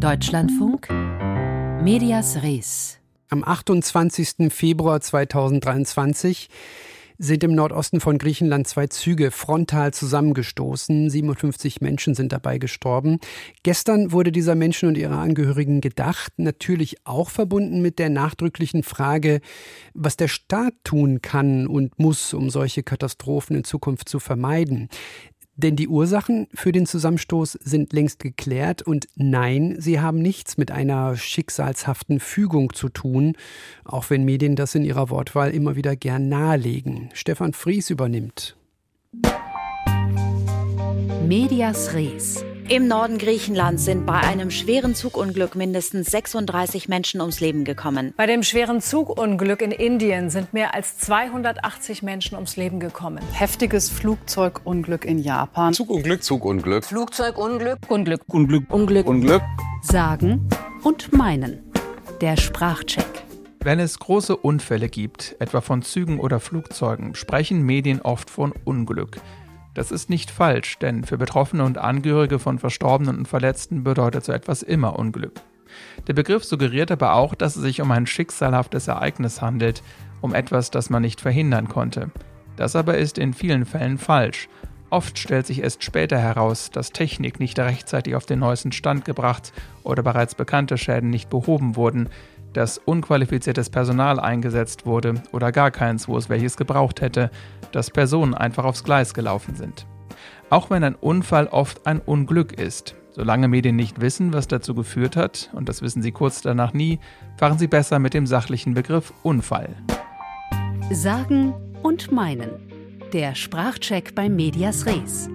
Deutschlandfunk Medias Res. Am 28. Februar 2023 sind im Nordosten von Griechenland zwei Züge frontal zusammengestoßen. 57 Menschen sind dabei gestorben. Gestern wurde dieser Menschen und ihrer Angehörigen gedacht, natürlich auch verbunden mit der nachdrücklichen Frage, was der Staat tun kann und muss, um solche Katastrophen in Zukunft zu vermeiden. Denn die Ursachen für den Zusammenstoß sind längst geklärt und nein, sie haben nichts mit einer schicksalshaften Fügung zu tun, auch wenn Medien das in ihrer Wortwahl immer wieder gern nahelegen. Stefan Fries übernimmt. Medias Res. Im Norden Griechenlands sind bei einem schweren Zugunglück mindestens 36 Menschen ums Leben gekommen. Bei dem schweren Zugunglück in Indien sind mehr als 280 Menschen ums Leben gekommen. Heftiges Flugzeugunglück in Japan. Zugunglück, Zugunglück. Flugzeugunglück, Unglück, Unglück, Unglück, Unglück. Sagen und meinen. Der Sprachcheck. Wenn es große Unfälle gibt, etwa von Zügen oder Flugzeugen, sprechen Medien oft von Unglück. Das ist nicht falsch, denn für Betroffene und Angehörige von Verstorbenen und Verletzten bedeutet so etwas immer Unglück. Der Begriff suggeriert aber auch, dass es sich um ein schicksalhaftes Ereignis handelt, um etwas, das man nicht verhindern konnte. Das aber ist in vielen Fällen falsch. Oft stellt sich erst später heraus, dass Technik nicht rechtzeitig auf den neuesten Stand gebracht oder bereits bekannte Schäden nicht behoben wurden, dass unqualifiziertes Personal eingesetzt wurde oder gar keins, wo es welches gebraucht hätte, dass Personen einfach aufs Gleis gelaufen sind. Auch wenn ein Unfall oft ein Unglück ist, solange Medien nicht wissen, was dazu geführt hat, und das wissen sie kurz danach nie, fahren sie besser mit dem sachlichen Begriff Unfall. Sagen und meinen. Der Sprachcheck bei Medias Res.